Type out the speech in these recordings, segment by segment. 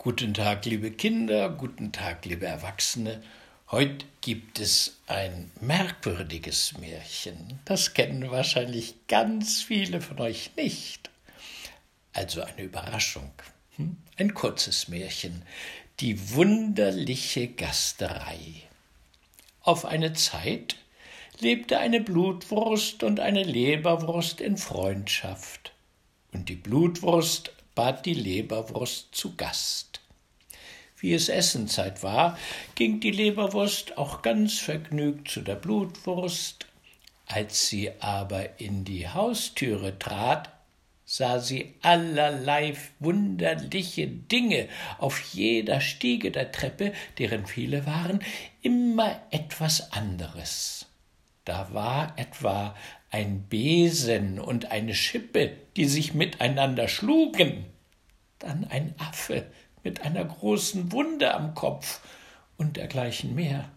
Guten Tag, liebe Kinder, guten Tag, liebe Erwachsene. Heute gibt es ein merkwürdiges Märchen. Das kennen wahrscheinlich ganz viele von euch nicht. Also eine Überraschung. Hm? Ein kurzes Märchen. Die wunderliche Gasterei. Auf eine Zeit lebte eine Blutwurst und eine Leberwurst in Freundschaft. Und die Blutwurst bat die Leberwurst zu Gast. Wie es Essenzeit war, ging die Leberwurst auch ganz vergnügt zu der Blutwurst. Als sie aber in die Haustüre trat, sah sie allerlei wunderliche Dinge auf jeder Stiege der Treppe, deren viele waren, immer etwas anderes. Da war etwa ein Besen und eine Schippe, die sich miteinander schlugen, dann ein Affe mit einer großen Wunde am Kopf und dergleichen mehr.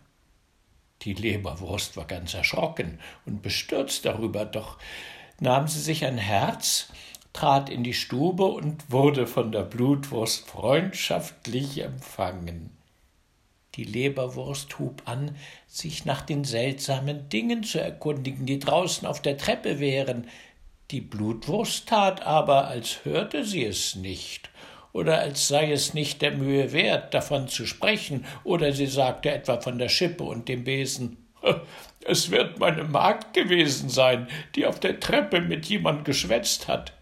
Die Leberwurst war ganz erschrocken und bestürzt darüber, doch nahm sie sich ein Herz, trat in die Stube und wurde von der Blutwurst freundschaftlich empfangen. Die Leberwurst hub an, sich nach den seltsamen Dingen zu erkundigen, die draußen auf der Treppe wären. Die Blutwurst tat aber, als hörte sie es nicht, oder als sei es nicht der Mühe wert, davon zu sprechen, oder sie sagte etwa von der Schippe und dem Besen. Es wird meine Magd gewesen sein, die auf der Treppe mit jemand geschwätzt hat,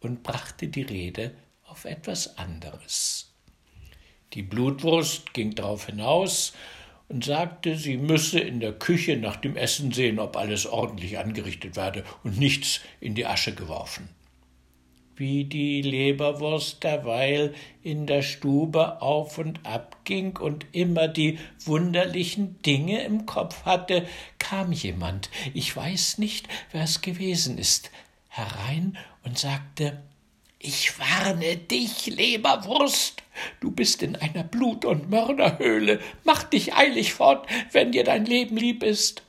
und brachte die Rede auf etwas anderes. Die Blutwurst ging darauf hinaus und sagte, sie müsse in der Küche nach dem Essen sehen, ob alles ordentlich angerichtet werde und nichts in die Asche geworfen. Wie die Leberwurst derweil in der Stube auf und ab ging und immer die wunderlichen Dinge im Kopf hatte, kam jemand, ich weiß nicht, wer es gewesen ist, herein und sagte ich warne dich, Leberwurst. Du bist in einer Blut- und Mörderhöhle. Mach dich eilig fort, wenn dir dein Leben lieb ist.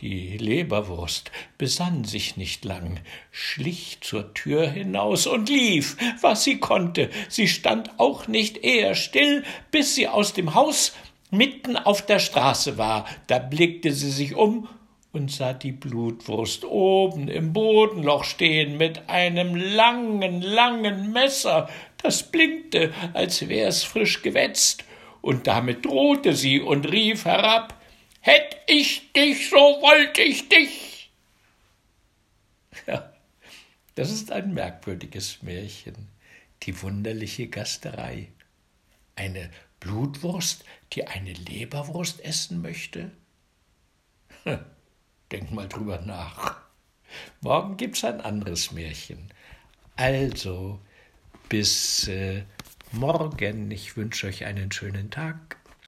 Die Leberwurst besann sich nicht lang, schlich zur Tür hinaus und lief, was sie konnte. Sie stand auch nicht eher still, bis sie aus dem Haus mitten auf der Straße war. Da blickte sie sich um und sah die Blutwurst oben im Bodenloch stehen mit einem langen, langen Messer, das blinkte, als wär's frisch gewetzt, und damit drohte sie und rief herab Hätt ich dich, so wollt ich dich. Ja, das ist ein merkwürdiges Märchen, die wunderliche Gasterei. Eine Blutwurst, die eine Leberwurst essen möchte? Denk mal drüber nach. Morgen gibt's ein anderes Märchen. Also, bis äh, morgen. Ich wünsche euch einen schönen Tag.